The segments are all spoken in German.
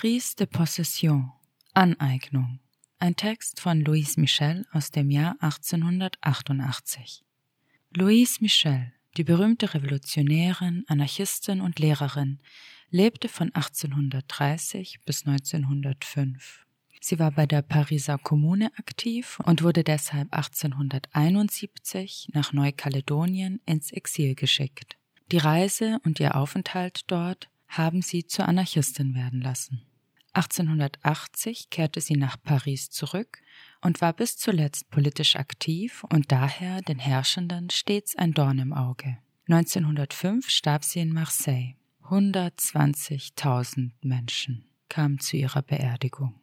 Prise de Possession Aneignung ein Text von Louise Michel aus dem Jahr 1888. Louise Michel, die berühmte Revolutionärin, Anarchistin und Lehrerin, lebte von 1830 bis 1905. Sie war bei der Pariser Kommune aktiv und wurde deshalb 1871 nach Neukaledonien ins Exil geschickt. Die Reise und ihr Aufenthalt dort haben sie zur Anarchistin werden lassen. 1880 kehrte sie nach Paris zurück und war bis zuletzt politisch aktiv und daher den Herrschenden stets ein Dorn im Auge. 1905 starb sie in Marseille. 120.000 Menschen kamen zu ihrer Beerdigung.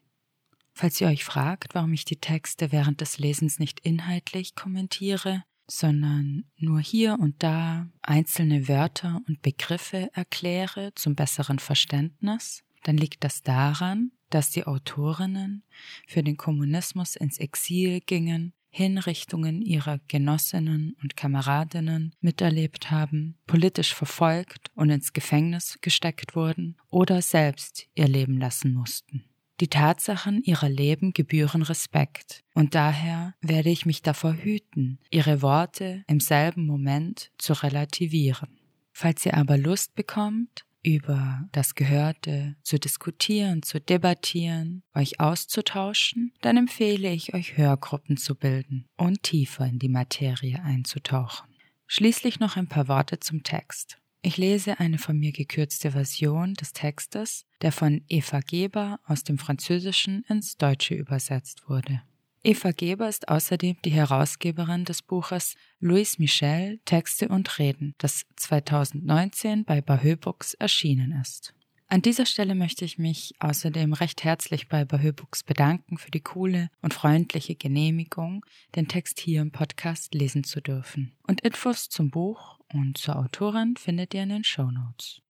Falls ihr euch fragt, warum ich die Texte während des Lesens nicht inhaltlich kommentiere, sondern nur hier und da einzelne Wörter und Begriffe erkläre zum besseren Verständnis, dann liegt das daran, dass die Autorinnen für den Kommunismus ins Exil gingen, Hinrichtungen ihrer Genossinnen und Kameradinnen miterlebt haben, politisch verfolgt und ins Gefängnis gesteckt wurden oder selbst ihr Leben lassen mussten. Die Tatsachen ihrer Leben gebühren Respekt, und daher werde ich mich davor hüten, ihre Worte im selben Moment zu relativieren. Falls ihr aber Lust bekommt, über das Gehörte zu diskutieren, zu debattieren, euch auszutauschen, dann empfehle ich euch Hörgruppen zu bilden und tiefer in die Materie einzutauchen. Schließlich noch ein paar Worte zum Text. Ich lese eine von mir gekürzte Version des Textes, der von Eva Geber aus dem Französischen ins Deutsche übersetzt wurde. Eva Geber ist außerdem die Herausgeberin des Buches Louis Michel Texte und Reden, das 2019 bei Bahö Books erschienen ist. An dieser Stelle möchte ich mich außerdem recht herzlich bei Bahö Books bedanken für die coole und freundliche Genehmigung, den Text hier im Podcast lesen zu dürfen. Und Infos zum Buch und zur Autorin findet ihr in den Show Notes.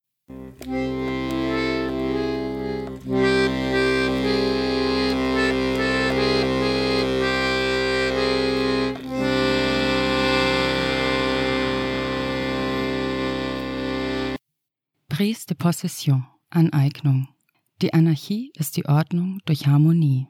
Prise de Possession, Aneignung. Die Anarchie ist die Ordnung durch Harmonie.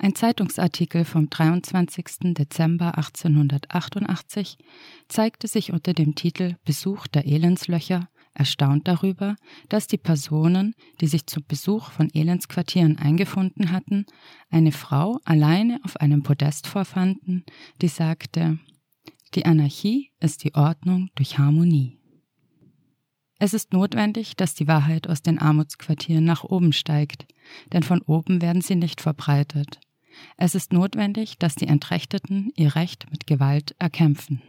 Ein Zeitungsartikel vom 23. Dezember 1888 zeigte sich unter dem Titel Besuch der Elendslöcher erstaunt darüber, dass die Personen, die sich zum Besuch von Elendsquartieren eingefunden hatten, eine Frau alleine auf einem Podest vorfanden, die sagte, die Anarchie ist die Ordnung durch Harmonie. Es ist notwendig, dass die Wahrheit aus den Armutsquartieren nach oben steigt, denn von oben werden sie nicht verbreitet. Es ist notwendig, dass die Entrechteten ihr Recht mit Gewalt erkämpfen.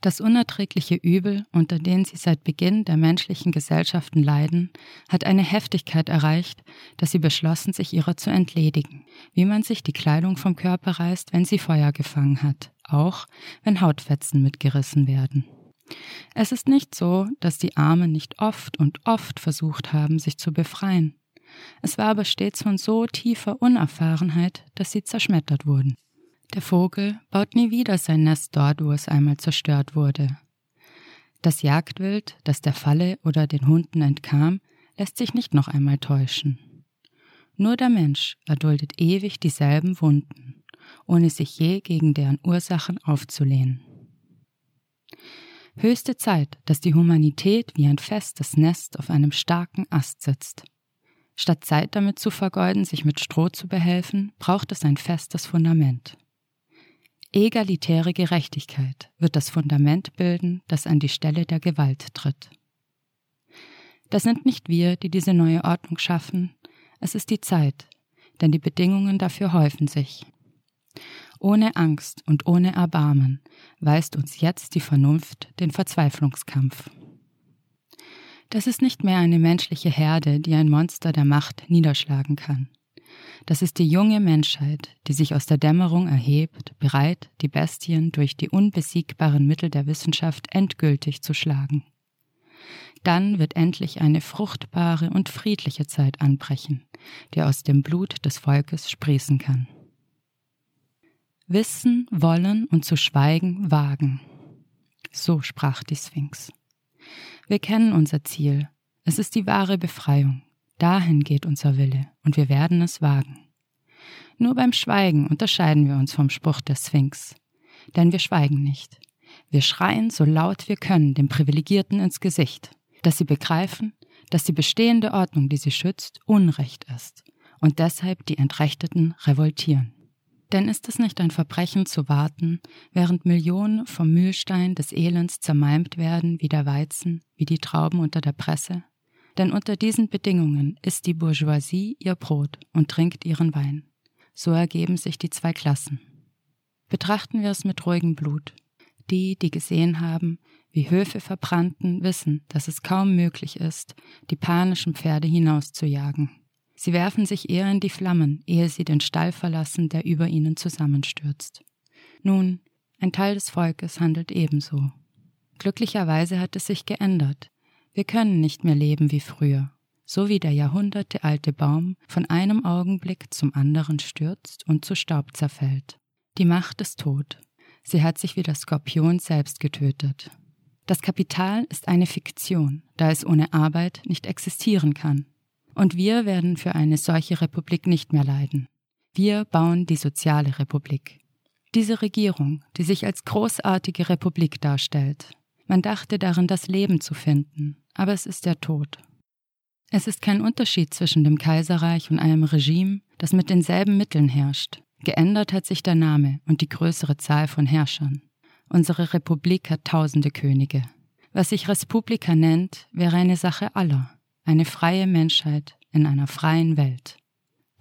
Das unerträgliche Übel, unter dem sie seit Beginn der menschlichen Gesellschaften leiden, hat eine Heftigkeit erreicht, dass sie beschlossen, sich ihrer zu entledigen, wie man sich die Kleidung vom Körper reißt, wenn sie Feuer gefangen hat, auch wenn Hautfetzen mitgerissen werden. Es ist nicht so, dass die Armen nicht oft und oft versucht haben, sich zu befreien. Es war aber stets von so tiefer Unerfahrenheit, dass sie zerschmettert wurden. Der Vogel baut nie wieder sein Nest dort, wo es einmal zerstört wurde. Das Jagdwild, das der Falle oder den Hunden entkam, lässt sich nicht noch einmal täuschen. Nur der Mensch erduldet ewig dieselben Wunden, ohne sich je gegen deren Ursachen aufzulehnen. Höchste Zeit, dass die Humanität wie ein festes Nest auf einem starken Ast sitzt. Statt Zeit damit zu vergeuden, sich mit Stroh zu behelfen, braucht es ein festes Fundament. Egalitäre Gerechtigkeit wird das Fundament bilden, das an die Stelle der Gewalt tritt. Das sind nicht wir, die diese neue Ordnung schaffen, es ist die Zeit, denn die Bedingungen dafür häufen sich. Ohne Angst und ohne Erbarmen weist uns jetzt die Vernunft den Verzweiflungskampf. Das ist nicht mehr eine menschliche Herde, die ein Monster der Macht niederschlagen kann. Das ist die junge Menschheit, die sich aus der Dämmerung erhebt, bereit, die Bestien durch die unbesiegbaren Mittel der Wissenschaft endgültig zu schlagen. Dann wird endlich eine fruchtbare und friedliche Zeit anbrechen, die aus dem Blut des Volkes sprießen kann. Wissen, wollen und zu schweigen wagen. So sprach die Sphinx. Wir kennen unser Ziel. Es ist die wahre Befreiung. Dahin geht unser Wille, und wir werden es wagen. Nur beim Schweigen unterscheiden wir uns vom Spruch der Sphinx. Denn wir schweigen nicht. Wir schreien so laut wir können den Privilegierten ins Gesicht, dass sie begreifen, dass die bestehende Ordnung, die sie schützt, Unrecht ist und deshalb die Entrechteten revoltieren. Denn ist es nicht ein Verbrechen zu warten, während Millionen vom Mühlstein des Elends zermalmt werden wie der Weizen, wie die Trauben unter der Presse? Denn unter diesen Bedingungen isst die Bourgeoisie ihr Brot und trinkt ihren Wein. So ergeben sich die zwei Klassen. Betrachten wir es mit ruhigem Blut. Die, die gesehen haben, wie Höfe verbrannten, wissen, dass es kaum möglich ist, die panischen Pferde hinauszujagen. Sie werfen sich eher in die Flammen, ehe sie den Stall verlassen, der über ihnen zusammenstürzt. Nun, ein Teil des Volkes handelt ebenso. Glücklicherweise hat es sich geändert. Wir können nicht mehr leben wie früher, so wie der jahrhundertealte Baum von einem Augenblick zum anderen stürzt und zu Staub zerfällt. Die Macht ist tot. Sie hat sich wie der Skorpion selbst getötet. Das Kapital ist eine Fiktion, da es ohne Arbeit nicht existieren kann. Und wir werden für eine solche Republik nicht mehr leiden. Wir bauen die soziale Republik. Diese Regierung, die sich als großartige Republik darstellt, man dachte darin, das Leben zu finden, aber es ist der Tod. Es ist kein Unterschied zwischen dem Kaiserreich und einem Regime, das mit denselben Mitteln herrscht. Geändert hat sich der Name und die größere Zahl von Herrschern. Unsere Republik hat tausende Könige. Was sich Respublika nennt, wäre eine Sache aller eine freie Menschheit in einer freien Welt.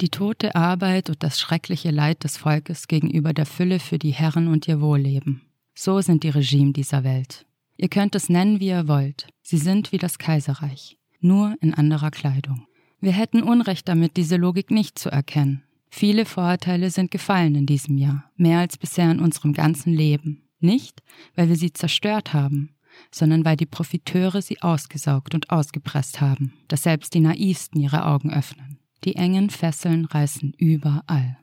Die tote Arbeit und das schreckliche Leid des Volkes gegenüber der Fülle für die Herren und ihr Wohlleben. So sind die Regime dieser Welt. Ihr könnt es nennen, wie ihr wollt. Sie sind wie das Kaiserreich, nur in anderer Kleidung. Wir hätten Unrecht damit, diese Logik nicht zu erkennen. Viele Vorurteile sind gefallen in diesem Jahr, mehr als bisher in unserem ganzen Leben. Nicht, weil wir sie zerstört haben, sondern weil die Profiteure sie ausgesaugt und ausgepresst haben, dass selbst die Naivsten ihre Augen öffnen. Die engen Fesseln reißen überall.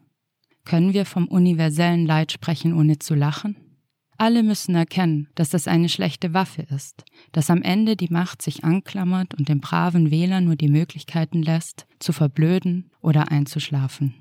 Können wir vom universellen Leid sprechen, ohne zu lachen? Alle müssen erkennen, dass das eine schlechte Waffe ist, dass am Ende die Macht sich anklammert und dem braven Wähler nur die Möglichkeiten lässt, zu verblöden oder einzuschlafen.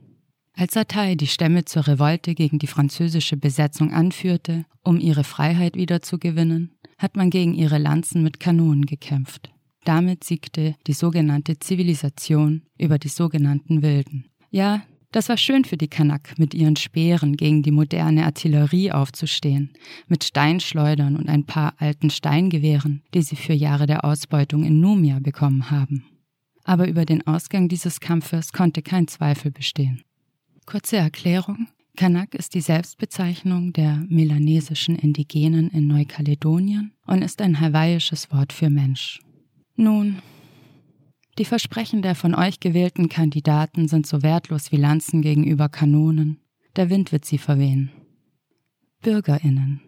Als Attai die Stämme zur Revolte gegen die französische Besetzung anführte, um ihre Freiheit wiederzugewinnen, hat man gegen ihre Lanzen mit Kanonen gekämpft. Damit siegte die sogenannte Zivilisation über die sogenannten Wilden. Ja, das war schön für die Kanak, mit ihren Speeren gegen die moderne Artillerie aufzustehen, mit Steinschleudern und ein paar alten Steingewehren, die sie für Jahre der Ausbeutung in Numia bekommen haben. Aber über den Ausgang dieses Kampfes konnte kein Zweifel bestehen. Kurze Erklärung. Kanak ist die Selbstbezeichnung der melanesischen Indigenen in Neukaledonien und ist ein hawaiisches Wort für Mensch. Nun, die Versprechen der von euch gewählten Kandidaten sind so wertlos wie Lanzen gegenüber Kanonen. Der Wind wird sie verwehen. Bürgerinnen,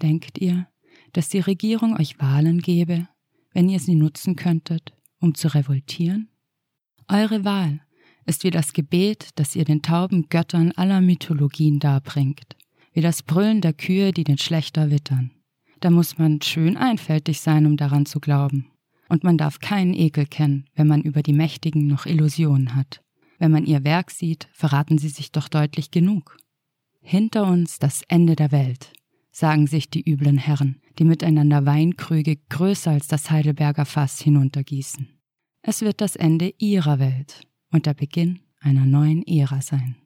denkt ihr, dass die Regierung euch Wahlen gebe, wenn ihr sie nutzen könntet, um zu revoltieren? Eure Wahl ist wie das Gebet, das ihr den tauben Göttern aller Mythologien darbringt, wie das Brüllen der Kühe, die den Schlechter wittern. Da muss man schön einfältig sein, um daran zu glauben. Und man darf keinen Ekel kennen, wenn man über die Mächtigen noch Illusionen hat. Wenn man ihr Werk sieht, verraten sie sich doch deutlich genug. Hinter uns das Ende der Welt, sagen sich die üblen Herren, die miteinander Weinkrüge größer als das Heidelberger Fass hinuntergießen. Es wird das Ende ihrer Welt, und der Beginn einer neuen Ära sein.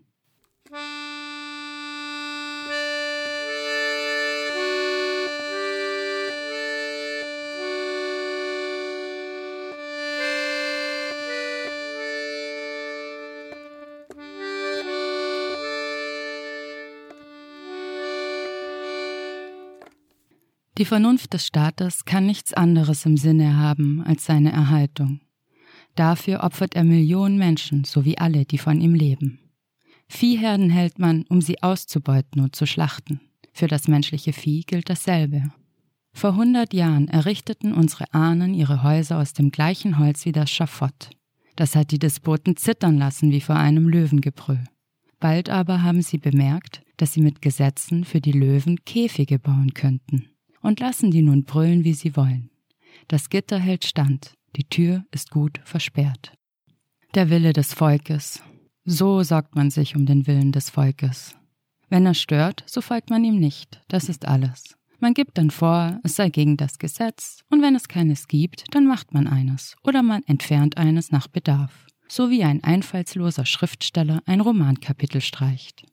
Die Vernunft des Staates kann nichts anderes im Sinne haben als seine Erhaltung. Dafür opfert er Millionen Menschen sowie alle, die von ihm leben. Viehherden hält man, um sie auszubeuten und zu schlachten. Für das menschliche Vieh gilt dasselbe. Vor hundert Jahren errichteten unsere Ahnen ihre Häuser aus dem gleichen Holz wie das Schafott. Das hat die Despoten zittern lassen wie vor einem Löwengebrüll. Bald aber haben sie bemerkt, dass sie mit Gesetzen für die Löwen Käfige bauen könnten und lassen die nun brüllen, wie sie wollen. Das Gitter hält stand, die Tür ist gut versperrt. Der Wille des Volkes. So sorgt man sich um den Willen des Volkes. Wenn er stört, so folgt man ihm nicht. Das ist alles. Man gibt dann vor, es sei gegen das Gesetz, und wenn es keines gibt, dann macht man eines oder man entfernt eines nach Bedarf, so wie ein einfallsloser Schriftsteller ein Romankapitel streicht.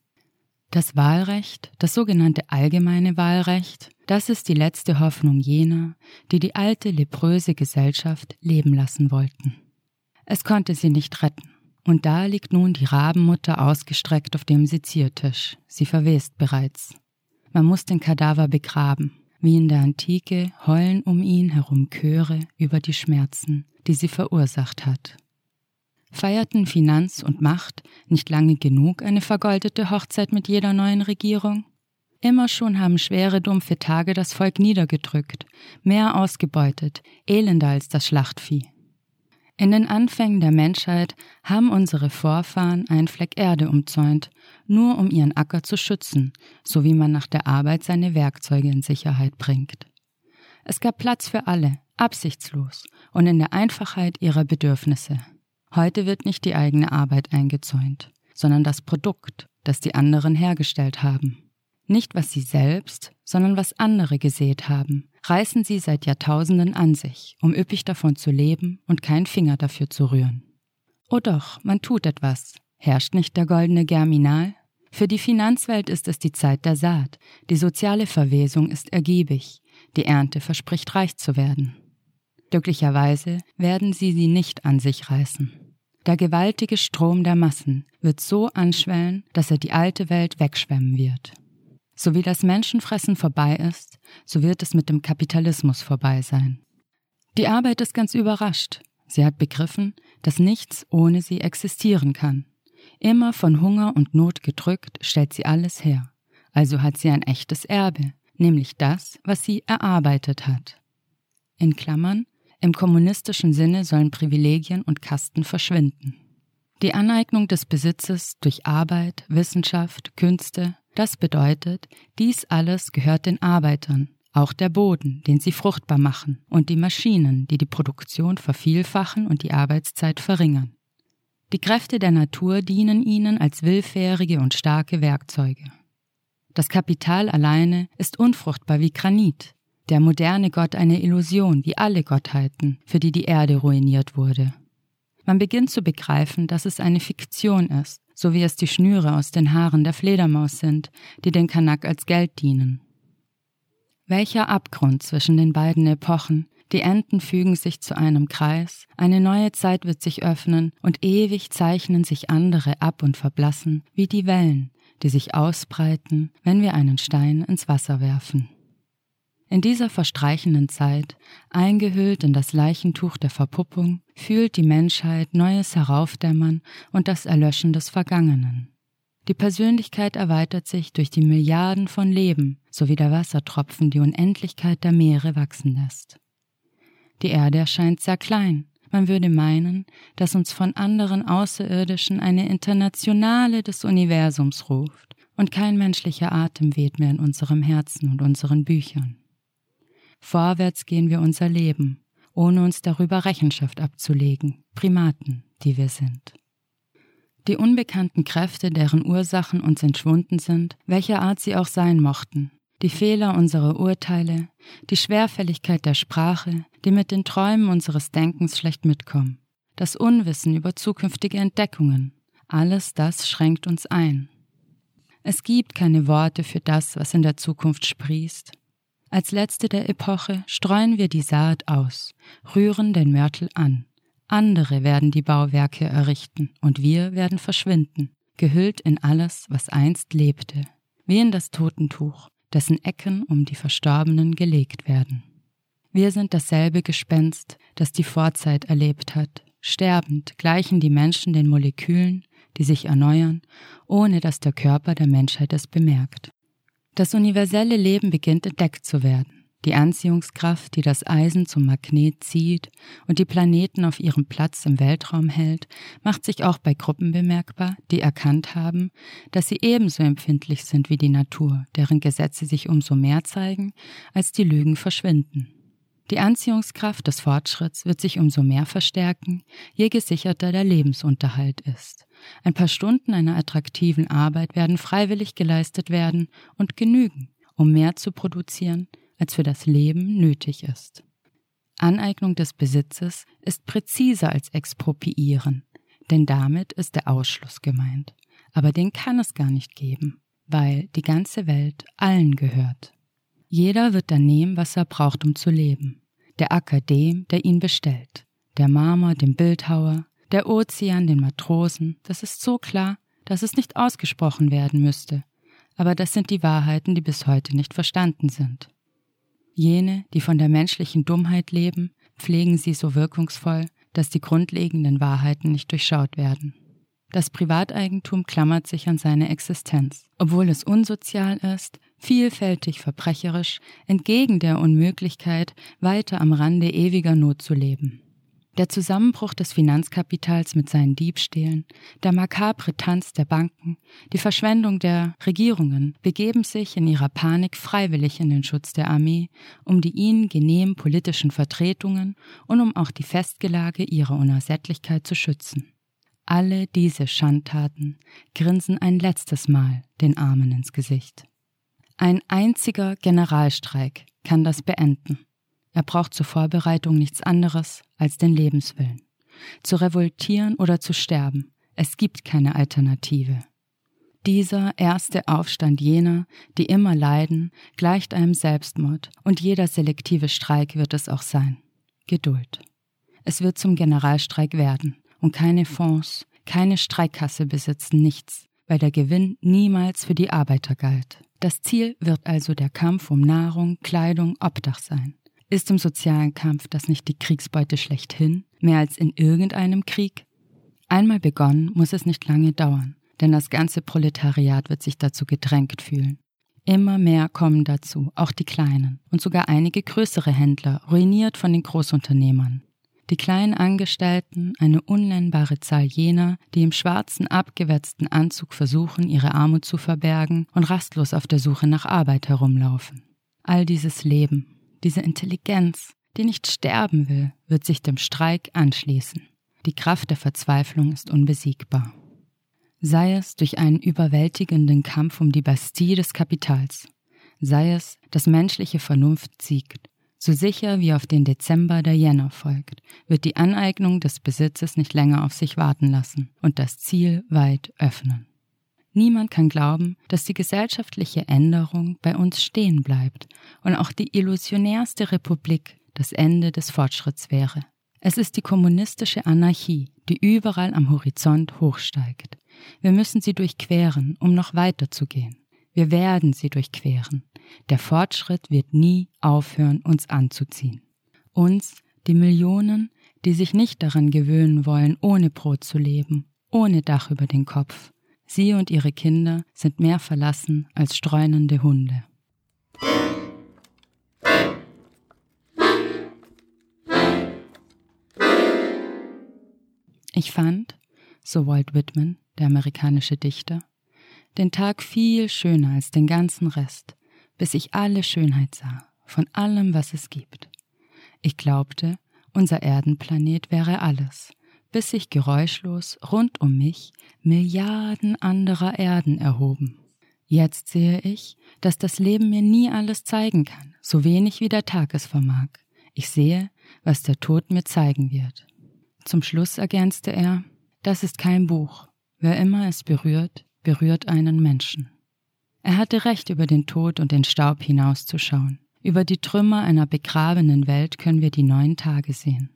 Das Wahlrecht, das sogenannte allgemeine Wahlrecht, das ist die letzte Hoffnung jener, die die alte lepröse Gesellschaft leben lassen wollten. Es konnte sie nicht retten. Und da liegt nun die Rabenmutter ausgestreckt auf dem Seziertisch. Sie verwest bereits. Man muss den Kadaver begraben. Wie in der Antike heulen um ihn herum Chöre über die Schmerzen, die sie verursacht hat. Feierten Finanz und Macht nicht lange genug eine vergoldete Hochzeit mit jeder neuen Regierung? Immer schon haben schwere, dumpfe Tage das Volk niedergedrückt, mehr ausgebeutet, elender als das Schlachtvieh. In den Anfängen der Menschheit haben unsere Vorfahren einen Fleck Erde umzäunt, nur um ihren Acker zu schützen, so wie man nach der Arbeit seine Werkzeuge in Sicherheit bringt. Es gab Platz für alle, absichtslos und in der Einfachheit ihrer Bedürfnisse. Heute wird nicht die eigene Arbeit eingezäunt, sondern das Produkt, das die anderen hergestellt haben. Nicht was sie selbst, sondern was andere gesät haben, reißen sie seit Jahrtausenden an sich, um üppig davon zu leben und keinen Finger dafür zu rühren. Oh doch, man tut etwas. Herrscht nicht der goldene Germinal? Für die Finanzwelt ist es die Zeit der Saat, die soziale Verwesung ist ergiebig, die Ernte verspricht reich zu werden. Glücklicherweise werden sie sie nicht an sich reißen. Der gewaltige Strom der Massen wird so anschwellen, dass er die alte Welt wegschwemmen wird. So wie das Menschenfressen vorbei ist, so wird es mit dem Kapitalismus vorbei sein. Die Arbeit ist ganz überrascht. Sie hat begriffen, dass nichts ohne sie existieren kann. Immer von Hunger und Not gedrückt, stellt sie alles her. Also hat sie ein echtes Erbe, nämlich das, was sie erarbeitet hat. In Klammern, im kommunistischen Sinne sollen Privilegien und Kasten verschwinden. Die Aneignung des Besitzes durch Arbeit, Wissenschaft, Künste, das bedeutet, dies alles gehört den Arbeitern, auch der Boden, den sie fruchtbar machen, und die Maschinen, die die Produktion vervielfachen und die Arbeitszeit verringern. Die Kräfte der Natur dienen ihnen als willfährige und starke Werkzeuge. Das Kapital alleine ist unfruchtbar wie Granit, der moderne Gott eine Illusion wie alle Gottheiten, für die die Erde ruiniert wurde. Man beginnt zu begreifen, dass es eine Fiktion ist, so wie es die Schnüre aus den Haaren der Fledermaus sind, die den Kanak als Geld dienen. Welcher Abgrund zwischen den beiden Epochen, die Enden fügen sich zu einem Kreis, eine neue Zeit wird sich öffnen und ewig zeichnen sich andere ab und verblassen, wie die Wellen, die sich ausbreiten, wenn wir einen Stein ins Wasser werfen. In dieser verstreichenden Zeit, eingehüllt in das Leichentuch der Verpuppung, fühlt die Menschheit Neues heraufdämmern und das Erlöschen des Vergangenen. Die Persönlichkeit erweitert sich durch die Milliarden von Leben, sowie der Wassertropfen die Unendlichkeit der Meere wachsen lässt. Die Erde erscheint sehr klein. Man würde meinen, dass uns von anderen Außerirdischen eine Internationale des Universums ruft, und kein menschlicher Atem weht mehr in unserem Herzen und unseren Büchern. Vorwärts gehen wir unser Leben, ohne uns darüber Rechenschaft abzulegen, Primaten, die wir sind. Die unbekannten Kräfte, deren Ursachen uns entschwunden sind, welcher Art sie auch sein mochten, die Fehler unserer Urteile, die Schwerfälligkeit der Sprache, die mit den Träumen unseres Denkens schlecht mitkommen, das Unwissen über zukünftige Entdeckungen, alles das schränkt uns ein. Es gibt keine Worte für das, was in der Zukunft sprießt, als letzte der Epoche streuen wir die Saat aus, rühren den Mörtel an. Andere werden die Bauwerke errichten und wir werden verschwinden, gehüllt in alles, was einst lebte, wie in das Totentuch, dessen Ecken um die Verstorbenen gelegt werden. Wir sind dasselbe Gespenst, das die Vorzeit erlebt hat. Sterbend gleichen die Menschen den Molekülen, die sich erneuern, ohne dass der Körper der Menschheit es bemerkt. Das universelle Leben beginnt entdeckt zu werden. Die Anziehungskraft, die das Eisen zum Magnet zieht und die Planeten auf ihrem Platz im Weltraum hält, macht sich auch bei Gruppen bemerkbar, die erkannt haben, dass sie ebenso empfindlich sind wie die Natur, deren Gesetze sich umso mehr zeigen, als die Lügen verschwinden. Die Anziehungskraft des Fortschritts wird sich umso mehr verstärken, je gesicherter der Lebensunterhalt ist. Ein paar Stunden einer attraktiven Arbeit werden freiwillig geleistet werden und genügen, um mehr zu produzieren, als für das Leben nötig ist. Aneignung des Besitzes ist präziser als Expropriieren, denn damit ist der Ausschluss gemeint. Aber den kann es gar nicht geben, weil die ganze Welt allen gehört. Jeder wird dann nehmen, was er braucht, um zu leben. Der Acker dem, der ihn bestellt, der Marmor dem Bildhauer, der Ozean den Matrosen, das ist so klar, dass es nicht ausgesprochen werden müsste, aber das sind die Wahrheiten, die bis heute nicht verstanden sind. Jene, die von der menschlichen Dummheit leben, pflegen sie so wirkungsvoll, dass die grundlegenden Wahrheiten nicht durchschaut werden. Das Privateigentum klammert sich an seine Existenz. Obwohl es unsozial ist, vielfältig verbrecherisch, entgegen der Unmöglichkeit, weiter am Rande ewiger Not zu leben. Der Zusammenbruch des Finanzkapitals mit seinen Diebstählen, der makabre Tanz der Banken, die Verschwendung der Regierungen begeben sich in ihrer Panik freiwillig in den Schutz der Armee, um die ihnen genehmen politischen Vertretungen und um auch die Festgelage ihrer Unersättlichkeit zu schützen. Alle diese Schandtaten grinsen ein letztes Mal den Armen ins Gesicht. Ein einziger Generalstreik kann das beenden. Er braucht zur Vorbereitung nichts anderes als den Lebenswillen. Zu revoltieren oder zu sterben. Es gibt keine Alternative. Dieser erste Aufstand jener, die immer leiden, gleicht einem Selbstmord, und jeder selektive Streik wird es auch sein. Geduld. Es wird zum Generalstreik werden, und keine Fonds, keine Streikkasse besitzen nichts, weil der Gewinn niemals für die Arbeiter galt. Das Ziel wird also der Kampf um Nahrung, Kleidung, Obdach sein. Ist im sozialen Kampf das nicht die Kriegsbeute schlechthin, mehr als in irgendeinem Krieg? Einmal begonnen, muss es nicht lange dauern, denn das ganze Proletariat wird sich dazu gedrängt fühlen. Immer mehr kommen dazu, auch die kleinen und sogar einige größere Händler, ruiniert von den Großunternehmern. Die kleinen Angestellten, eine unnennbare Zahl jener, die im schwarzen, abgewetzten Anzug versuchen, ihre Armut zu verbergen und rastlos auf der Suche nach Arbeit herumlaufen. All dieses Leben, diese Intelligenz, die nicht sterben will, wird sich dem Streik anschließen. Die Kraft der Verzweiflung ist unbesiegbar. Sei es durch einen überwältigenden Kampf um die Bastille des Kapitals, sei es, dass menschliche Vernunft siegt, so sicher wie auf den Dezember der Jänner folgt, wird die Aneignung des Besitzes nicht länger auf sich warten lassen und das Ziel weit öffnen. Niemand kann glauben, dass die gesellschaftliche Änderung bei uns stehen bleibt und auch die illusionärste Republik das Ende des Fortschritts wäre. Es ist die kommunistische Anarchie, die überall am Horizont hochsteigt. Wir müssen sie durchqueren, um noch weiter zu gehen. Wir werden sie durchqueren. Der Fortschritt wird nie aufhören, uns anzuziehen. Uns, die Millionen, die sich nicht daran gewöhnen wollen, ohne Brot zu leben, ohne Dach über den Kopf, Sie und ihre Kinder sind mehr verlassen als streunende Hunde. Ich fand, so Walt Whitman, der amerikanische Dichter, den Tag viel schöner als den ganzen Rest, bis ich alle Schönheit sah, von allem, was es gibt. Ich glaubte, unser Erdenplanet wäre alles, bis sich geräuschlos rund um mich Milliarden anderer Erden erhoben. Jetzt sehe ich, dass das Leben mir nie alles zeigen kann, so wenig wie der Tag es vermag. Ich sehe, was der Tod mir zeigen wird. Zum Schluss ergänzte er, das ist kein Buch. Wer immer es berührt, berührt einen Menschen. Er hatte recht, über den Tod und den Staub hinauszuschauen. Über die Trümmer einer begrabenen Welt können wir die neuen Tage sehen.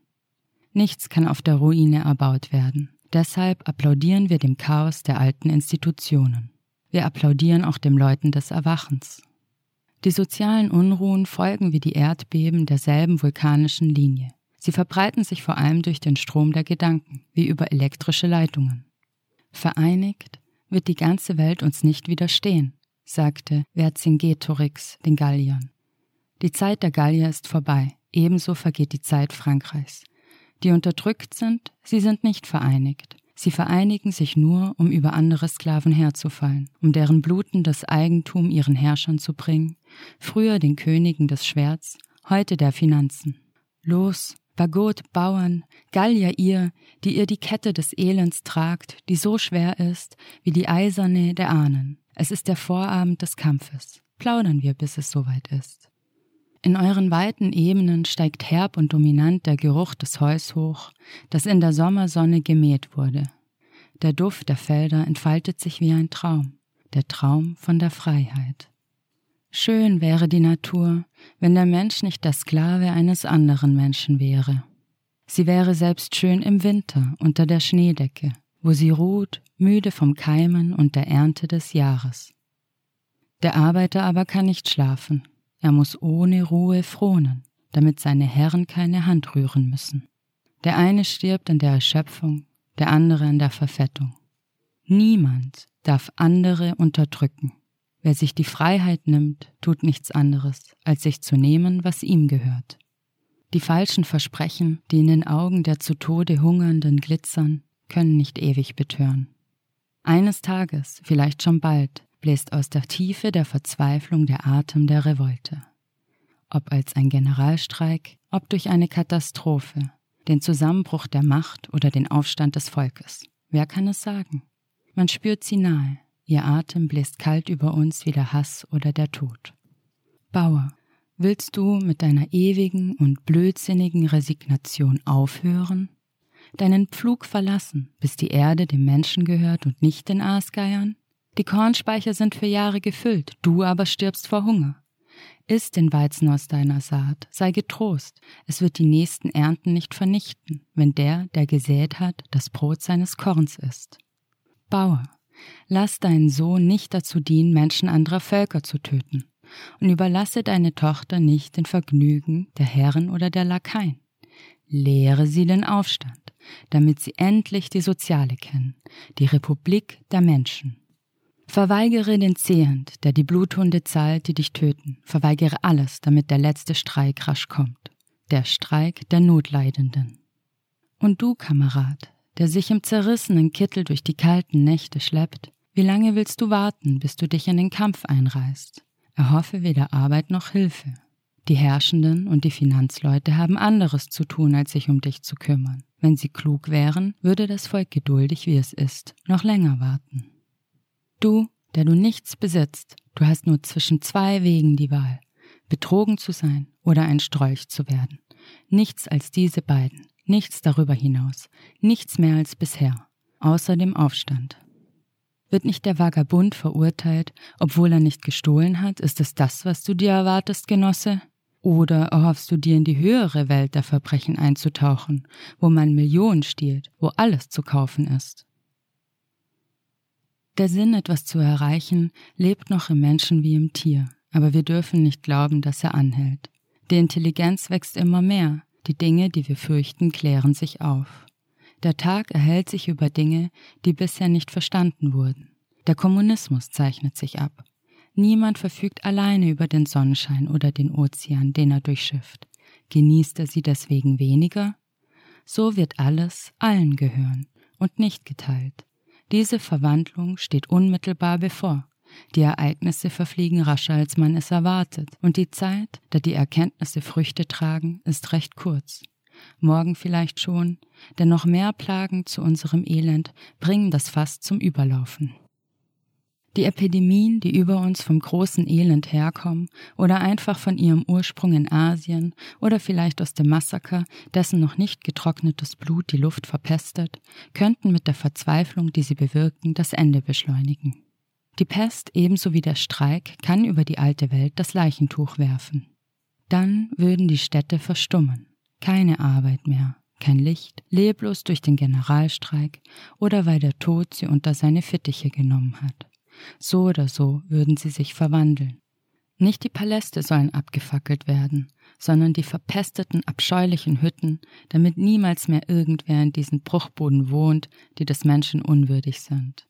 Nichts kann auf der Ruine erbaut werden. Deshalb applaudieren wir dem Chaos der alten Institutionen. Wir applaudieren auch dem Läuten des Erwachens. Die sozialen Unruhen folgen wie die Erdbeben derselben vulkanischen Linie. Sie verbreiten sich vor allem durch den Strom der Gedanken, wie über elektrische Leitungen. Vereinigt wird die ganze Welt uns nicht widerstehen, sagte Vercingetorix den Galliern. Die Zeit der Gallier ist vorbei, ebenso vergeht die Zeit Frankreichs. Die unterdrückt sind, sie sind nicht vereinigt. Sie vereinigen sich nur, um über andere Sklaven herzufallen, um deren blutendes Eigentum ihren Herrschern zu bringen, früher den Königen des Schwerts, heute der Finanzen. Los, Bagot, Bauern, Gallier ihr, die ihr die Kette des Elends tragt, die so schwer ist wie die eiserne der Ahnen. Es ist der Vorabend des Kampfes. Plaudern wir, bis es soweit ist. In euren weiten Ebenen steigt herb und dominant der Geruch des Heus hoch, das in der Sommersonne gemäht wurde. Der Duft der Felder entfaltet sich wie ein Traum, der Traum von der Freiheit. Schön wäre die Natur, wenn der Mensch nicht der Sklave eines anderen Menschen wäre. Sie wäre selbst schön im Winter unter der Schneedecke, wo sie ruht, müde vom Keimen und der Ernte des Jahres. Der Arbeiter aber kann nicht schlafen, er muss ohne Ruhe fronen, damit seine Herren keine Hand rühren müssen. Der eine stirbt an der Erschöpfung, der andere an der Verfettung. Niemand darf andere unterdrücken. Wer sich die Freiheit nimmt, tut nichts anderes, als sich zu nehmen, was ihm gehört. Die falschen Versprechen, die in den Augen der zu Tode Hungernden glitzern, können nicht ewig betören. Eines Tages, vielleicht schon bald, bläst aus der Tiefe der Verzweiflung der Atem der Revolte. Ob als ein Generalstreik, ob durch eine Katastrophe, den Zusammenbruch der Macht oder den Aufstand des Volkes. Wer kann es sagen? Man spürt sie nahe, Ihr Atem bläst kalt über uns wie der Hass oder der Tod. Bauer, willst du mit deiner ewigen und blödsinnigen Resignation aufhören? Deinen Pflug verlassen, bis die Erde dem Menschen gehört und nicht den Aasgeiern? Die Kornspeicher sind für Jahre gefüllt, du aber stirbst vor Hunger. Iss den Weizen aus deiner Saat, sei getrost, es wird die nächsten Ernten nicht vernichten, wenn der, der gesät hat, das Brot seines Korns ist. Bauer, Lass deinen Sohn nicht dazu dienen, Menschen anderer Völker zu töten, und überlasse deine Tochter nicht den Vergnügen der Herren oder der Lakaien. Lehre sie den Aufstand, damit sie endlich die Soziale kennen, die Republik der Menschen. Verweigere den Zehend, der die Bluthunde zahlt, die dich töten. Verweigere alles, damit der letzte Streik rasch kommt. Der Streik der Notleidenden. Und du, Kamerad, der sich im zerrissenen Kittel durch die kalten Nächte schleppt, wie lange willst du warten, bis du dich in den Kampf einreißt? Erhoffe weder Arbeit noch Hilfe. Die Herrschenden und die Finanzleute haben anderes zu tun, als sich um dich zu kümmern. Wenn sie klug wären, würde das Volk geduldig, wie es ist, noch länger warten. Du, der du nichts besitzt, du hast nur zwischen zwei Wegen die Wahl, betrogen zu sein oder ein Strolch zu werden. Nichts als diese beiden. Nichts darüber hinaus, nichts mehr als bisher, außer dem Aufstand. Wird nicht der Vagabund verurteilt, obwohl er nicht gestohlen hat, ist es das, was du dir erwartest, Genosse? Oder erhoffst du dir in die höhere Welt der Verbrechen einzutauchen, wo man Millionen stiehlt, wo alles zu kaufen ist? Der Sinn, etwas zu erreichen, lebt noch im Menschen wie im Tier, aber wir dürfen nicht glauben, dass er anhält. Die Intelligenz wächst immer mehr, die Dinge, die wir fürchten, klären sich auf. Der Tag erhält sich über Dinge, die bisher nicht verstanden wurden. Der Kommunismus zeichnet sich ab. Niemand verfügt alleine über den Sonnenschein oder den Ozean, den er durchschifft. Genießt er sie deswegen weniger? So wird alles allen gehören und nicht geteilt. Diese Verwandlung steht unmittelbar bevor. Die Ereignisse verfliegen rascher, als man es erwartet, und die Zeit, da die Erkenntnisse Früchte tragen, ist recht kurz. Morgen vielleicht schon, denn noch mehr Plagen zu unserem Elend bringen das Fass zum Überlaufen. Die Epidemien, die über uns vom großen Elend herkommen oder einfach von ihrem Ursprung in Asien oder vielleicht aus dem Massaker, dessen noch nicht getrocknetes Blut die Luft verpestet, könnten mit der Verzweiflung, die sie bewirken, das Ende beschleunigen. Die Pest ebenso wie der Streik kann über die alte Welt das Leichentuch werfen. Dann würden die Städte verstummen. Keine Arbeit mehr, kein Licht, leblos durch den Generalstreik oder weil der Tod sie unter seine Fittiche genommen hat. So oder so würden sie sich verwandeln. Nicht die Paläste sollen abgefackelt werden, sondern die verpesteten, abscheulichen Hütten, damit niemals mehr irgendwer in diesen Bruchboden wohnt, die des Menschen unwürdig sind.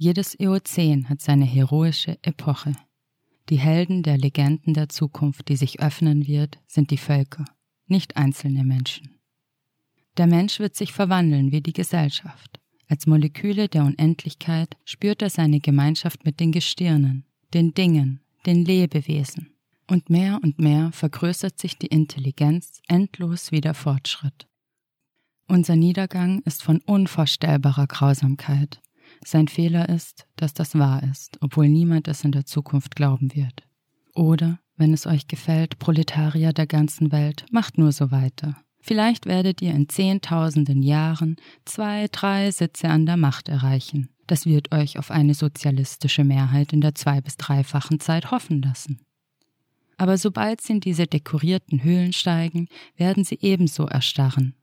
Jedes Eozän hat seine heroische Epoche. Die Helden der Legenden der Zukunft, die sich öffnen wird, sind die Völker, nicht einzelne Menschen. Der Mensch wird sich verwandeln wie die Gesellschaft. Als Moleküle der Unendlichkeit spürt er seine Gemeinschaft mit den Gestirnen, den Dingen, den Lebewesen. Und mehr und mehr vergrößert sich die Intelligenz endlos wie der Fortschritt. Unser Niedergang ist von unvorstellbarer Grausamkeit. Sein Fehler ist, dass das wahr ist, obwohl niemand es in der Zukunft glauben wird. Oder, wenn es euch gefällt, Proletarier der ganzen Welt, macht nur so weiter. Vielleicht werdet ihr in zehntausenden Jahren zwei, drei Sitze an der Macht erreichen. Das wird euch auf eine sozialistische Mehrheit in der zwei- bis dreifachen Zeit hoffen lassen. Aber sobald sie in diese dekorierten Höhlen steigen, werden sie ebenso erstarren.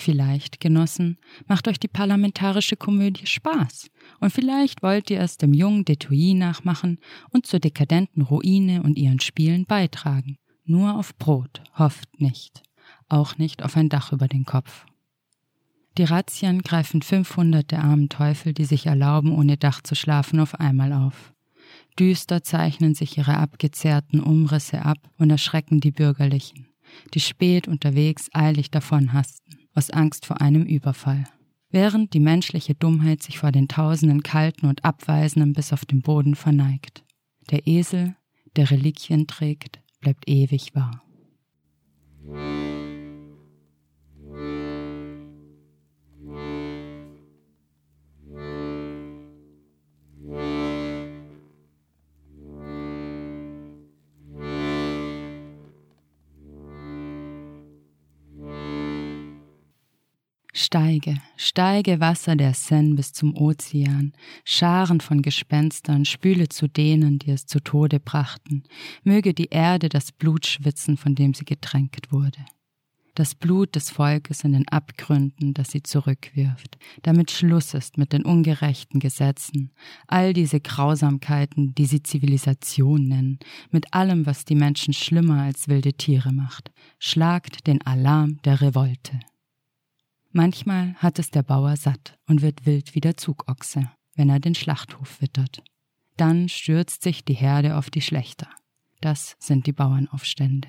Vielleicht, Genossen, macht euch die parlamentarische Komödie Spaß, und vielleicht wollt ihr es dem jungen Detouilly nachmachen und zur dekadenten Ruine und ihren Spielen beitragen. Nur auf Brot, hofft nicht auch nicht auf ein Dach über den Kopf. Die Razzien greifen 500 der armen Teufel, die sich erlauben, ohne Dach zu schlafen, auf einmal auf. Düster zeichnen sich ihre abgezehrten Umrisse ab und erschrecken die Bürgerlichen, die spät unterwegs eilig davonhasten, aus Angst vor einem Überfall. Während die menschliche Dummheit sich vor den Tausenden kalten und abweisenden bis auf den Boden verneigt. Der Esel, der Reliquien trägt, bleibt ewig wahr. Steige, steige Wasser der Seine bis zum Ozean, Scharen von Gespenstern, spüle zu denen, die es zu Tode brachten, möge die Erde das Blut schwitzen, von dem sie getränkt wurde. Das Blut des Volkes in den Abgründen, das sie zurückwirft, damit Schluss ist mit den ungerechten Gesetzen, all diese Grausamkeiten, die sie Zivilisation nennen, mit allem, was die Menschen schlimmer als wilde Tiere macht, schlagt den Alarm der Revolte. Manchmal hat es der Bauer satt und wird wild wie der Zugochse, wenn er den Schlachthof wittert. Dann stürzt sich die Herde auf die Schlechter. Das sind die Bauernaufstände.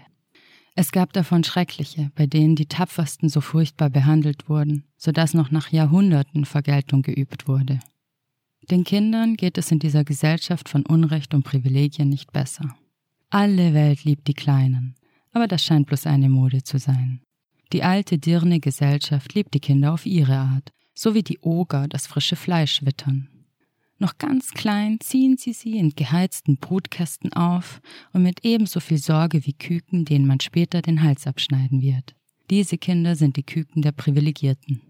Es gab davon schreckliche, bei denen die Tapfersten so furchtbar behandelt wurden, so dass noch nach Jahrhunderten Vergeltung geübt wurde. Den Kindern geht es in dieser Gesellschaft von Unrecht und Privilegien nicht besser. Alle Welt liebt die Kleinen, aber das scheint bloß eine Mode zu sein. Die alte, dirne Gesellschaft liebt die Kinder auf ihre Art, so wie die Oger das frische Fleisch wittern. Noch ganz klein ziehen sie sie in geheizten Brutkästen auf und mit ebenso viel Sorge wie Küken, denen man später den Hals abschneiden wird. Diese Kinder sind die Küken der Privilegierten.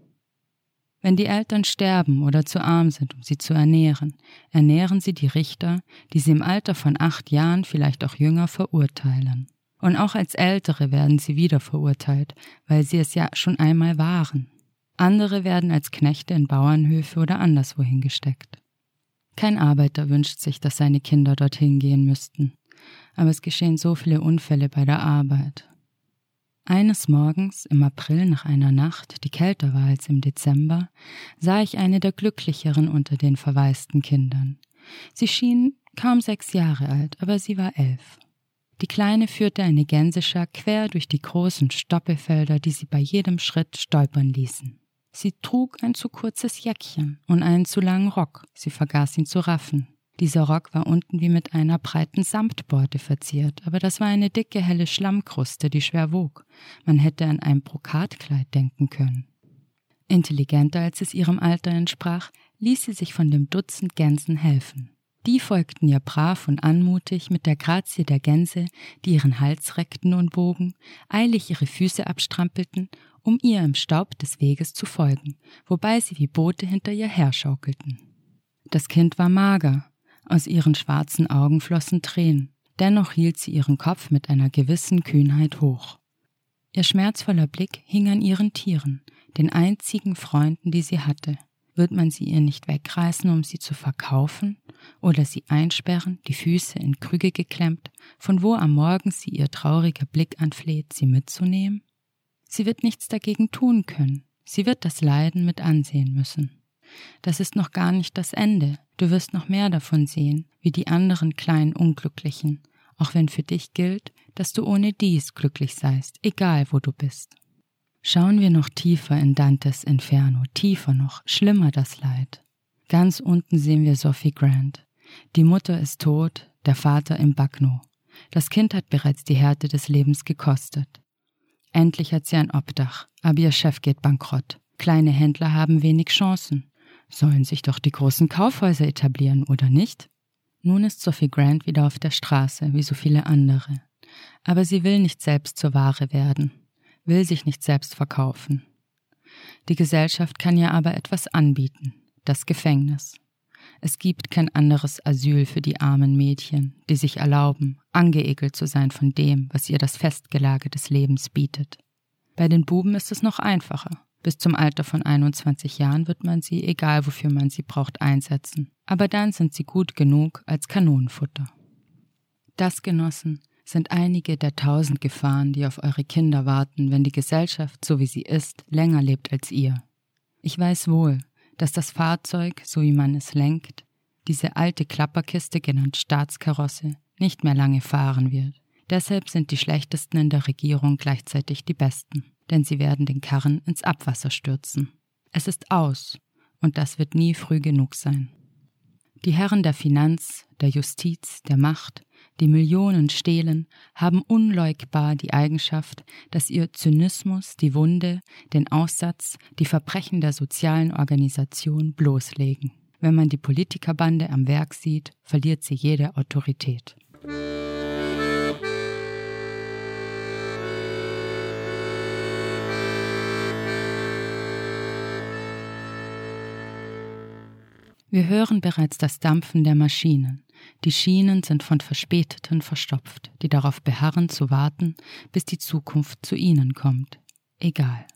Wenn die Eltern sterben oder zu arm sind, um sie zu ernähren, ernähren sie die Richter, die sie im Alter von acht Jahren, vielleicht auch jünger, verurteilen. Und auch als Ältere werden sie wieder verurteilt, weil sie es ja schon einmal waren. Andere werden als Knechte in Bauernhöfe oder anderswohin gesteckt. Kein Arbeiter wünscht sich, dass seine Kinder dorthin gehen müssten, aber es geschehen so viele Unfälle bei der Arbeit. Eines Morgens im April nach einer Nacht, die kälter war als im Dezember, sah ich eine der glücklicheren unter den verwaisten Kindern. Sie schien kaum sechs Jahre alt, aber sie war elf. Die Kleine führte eine Gänseschar quer durch die großen Stoppelfelder, die sie bei jedem Schritt stolpern ließen. Sie trug ein zu kurzes Jäckchen und einen zu langen Rock, sie vergaß ihn zu raffen. Dieser Rock war unten wie mit einer breiten Samtborte verziert, aber das war eine dicke, helle Schlammkruste, die schwer wog. Man hätte an ein Brokatkleid denken können. Intelligenter als es ihrem Alter entsprach, ließ sie sich von dem Dutzend Gänsen helfen. Die folgten ihr brav und anmutig mit der Grazie der Gänse, die ihren Hals reckten und bogen, eilig ihre Füße abstrampelten, um ihr im Staub des Weges zu folgen, wobei sie wie Boote hinter ihr herschaukelten. Das Kind war mager, aus ihren schwarzen Augen flossen Tränen, dennoch hielt sie ihren Kopf mit einer gewissen Kühnheit hoch. Ihr schmerzvoller Blick hing an ihren Tieren, den einzigen Freunden, die sie hatte, wird man sie ihr nicht wegreißen, um sie zu verkaufen? Oder sie einsperren, die Füße in Krüge geklemmt, von wo am Morgen sie ihr trauriger Blick anfleht, sie mitzunehmen? Sie wird nichts dagegen tun können. Sie wird das Leiden mit ansehen müssen. Das ist noch gar nicht das Ende. Du wirst noch mehr davon sehen, wie die anderen kleinen Unglücklichen, auch wenn für dich gilt, dass du ohne dies glücklich seist, egal wo du bist. Schauen wir noch tiefer in Dantes Inferno, tiefer noch, schlimmer das Leid. Ganz unten sehen wir Sophie Grant. Die Mutter ist tot, der Vater im Bagno. Das Kind hat bereits die Härte des Lebens gekostet. Endlich hat sie ein Obdach, aber ihr Chef geht bankrott. Kleine Händler haben wenig Chancen. Sollen sich doch die großen Kaufhäuser etablieren, oder nicht? Nun ist Sophie Grant wieder auf der Straße, wie so viele andere. Aber sie will nicht selbst zur Ware werden, will sich nicht selbst verkaufen. Die Gesellschaft kann ihr aber etwas anbieten, das Gefängnis. Es gibt kein anderes Asyl für die armen Mädchen, die sich erlauben, angeekelt zu sein von dem, was ihr das Festgelage des Lebens bietet. Bei den Buben ist es noch einfacher. Bis zum Alter von 21 Jahren wird man sie, egal wofür man sie braucht, einsetzen. Aber dann sind sie gut genug als Kanonenfutter. Das, Genossen, sind einige der tausend Gefahren, die auf eure Kinder warten, wenn die Gesellschaft, so wie sie ist, länger lebt als ihr. Ich weiß wohl, dass das Fahrzeug, so wie man es lenkt, diese alte Klapperkiste genannt Staatskarosse, nicht mehr lange fahren wird. Deshalb sind die Schlechtesten in der Regierung gleichzeitig die Besten, denn sie werden den Karren ins Abwasser stürzen. Es ist aus, und das wird nie früh genug sein. Die Herren der Finanz, der Justiz, der Macht, die Millionen stehlen, haben unleugbar die Eigenschaft, dass ihr Zynismus die Wunde, den Aussatz, die Verbrechen der sozialen Organisation bloßlegen. Wenn man die Politikerbande am Werk sieht, verliert sie jede Autorität. Wir hören bereits das Dampfen der Maschinen. Die Schienen sind von Verspäteten verstopft, die darauf beharren zu warten, bis die Zukunft zu ihnen kommt. Egal.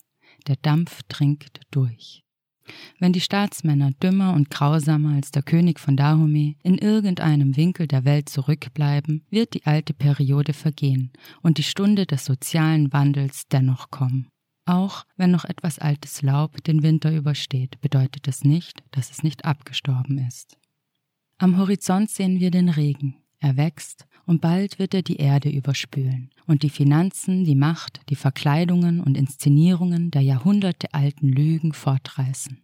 Der Dampf dringt durch. Wenn die Staatsmänner dümmer und grausamer als der König von Dahomey in irgendeinem Winkel der Welt zurückbleiben, wird die alte Periode vergehen und die Stunde des sozialen Wandels dennoch kommen. Auch wenn noch etwas altes Laub den Winter übersteht, bedeutet es nicht, dass es nicht abgestorben ist. Am Horizont sehen wir den Regen. Er wächst und bald wird er die Erde überspülen und die Finanzen, die Macht, die Verkleidungen und Inszenierungen der jahrhundertealten Lügen fortreißen.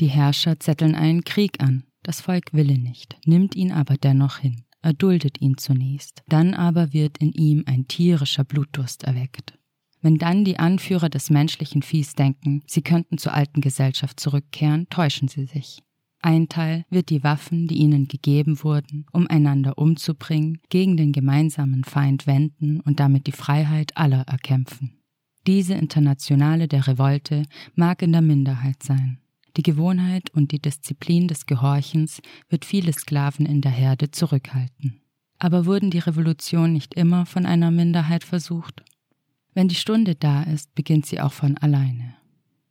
Die Herrscher zetteln einen Krieg an, das Volk wille nicht, nimmt ihn aber dennoch hin, erduldet ihn zunächst, dann aber wird in ihm ein tierischer Blutdurst erweckt. Wenn dann die Anführer des menschlichen Viehs denken, sie könnten zur alten Gesellschaft zurückkehren, täuschen sie sich. Ein Teil wird die Waffen, die ihnen gegeben wurden, um einander umzubringen, gegen den gemeinsamen Feind wenden und damit die Freiheit aller erkämpfen. Diese Internationale der Revolte mag in der Minderheit sein. Die Gewohnheit und die Disziplin des Gehorchens wird viele Sklaven in der Herde zurückhalten. Aber wurden die Revolution nicht immer von einer Minderheit versucht? Wenn die Stunde da ist, beginnt sie auch von alleine.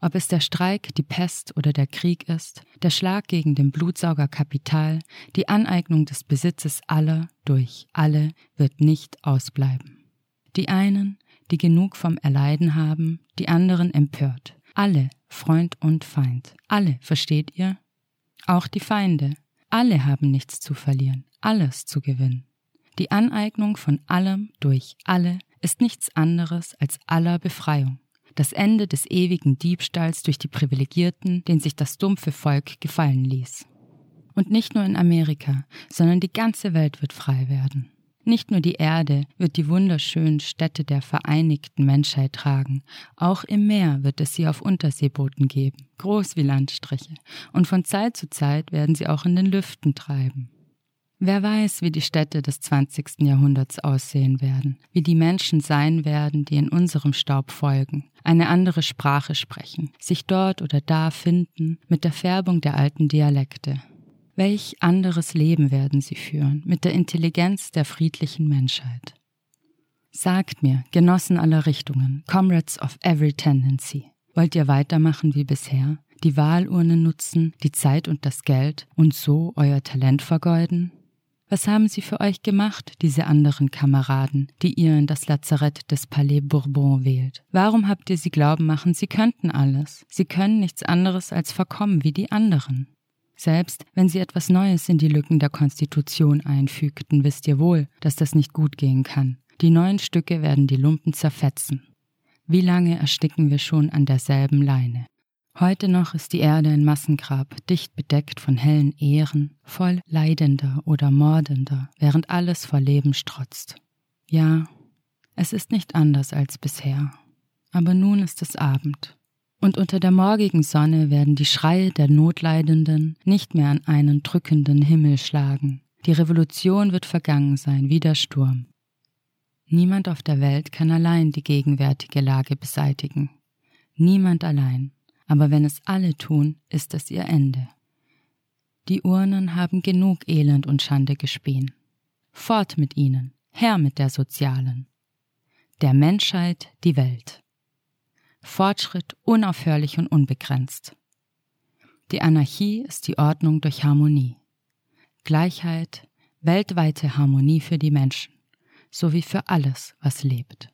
Ob es der Streik, die Pest oder der Krieg ist, der Schlag gegen den Blutsauger Kapital, die Aneignung des Besitzes aller durch alle wird nicht ausbleiben. Die einen, die genug vom Erleiden haben, die anderen empört. Alle, Freund und Feind. Alle, versteht ihr? Auch die Feinde. Alle haben nichts zu verlieren, alles zu gewinnen. Die Aneignung von allem durch alle ist nichts anderes als aller Befreiung. Das Ende des ewigen Diebstahls durch die Privilegierten, den sich das dumpfe Volk gefallen ließ. Und nicht nur in Amerika, sondern die ganze Welt wird frei werden. Nicht nur die Erde wird die wunderschönen Städte der vereinigten Menschheit tragen, auch im Meer wird es sie auf Unterseebooten geben, groß wie Landstriche, und von Zeit zu Zeit werden sie auch in den Lüften treiben. Wer weiß, wie die Städte des 20. Jahrhunderts aussehen werden, wie die Menschen sein werden, die in unserem Staub folgen, eine andere Sprache sprechen, sich dort oder da finden, mit der Färbung der alten Dialekte. Welch anderes Leben werden sie führen, mit der Intelligenz der friedlichen Menschheit. Sagt mir, Genossen aller Richtungen, Comrades of every tendency, wollt ihr weitermachen wie bisher, die Wahlurne nutzen, die Zeit und das Geld und so euer Talent vergeuden? Was haben sie für euch gemacht, diese anderen Kameraden, die ihr in das Lazarett des Palais Bourbon wählt? Warum habt ihr sie glauben machen, sie könnten alles? Sie können nichts anderes als verkommen wie die anderen. Selbst wenn sie etwas Neues in die Lücken der Konstitution einfügten, wisst ihr wohl, dass das nicht gut gehen kann. Die neuen Stücke werden die Lumpen zerfetzen. Wie lange ersticken wir schon an derselben Leine? Heute noch ist die Erde ein Massengrab, dicht bedeckt von hellen Ehren, voll Leidender oder Mordender, während alles vor Leben strotzt. Ja, es ist nicht anders als bisher. Aber nun ist es Abend. Und unter der morgigen Sonne werden die Schreie der Notleidenden nicht mehr an einen drückenden Himmel schlagen. Die Revolution wird vergangen sein wie der Sturm. Niemand auf der Welt kann allein die gegenwärtige Lage beseitigen. Niemand allein. Aber wenn es alle tun, ist es ihr Ende. Die Urnen haben genug Elend und Schande gespien. Fort mit ihnen, her mit der Sozialen. Der Menschheit die Welt. Fortschritt unaufhörlich und unbegrenzt. Die Anarchie ist die Ordnung durch Harmonie. Gleichheit, weltweite Harmonie für die Menschen, sowie für alles, was lebt.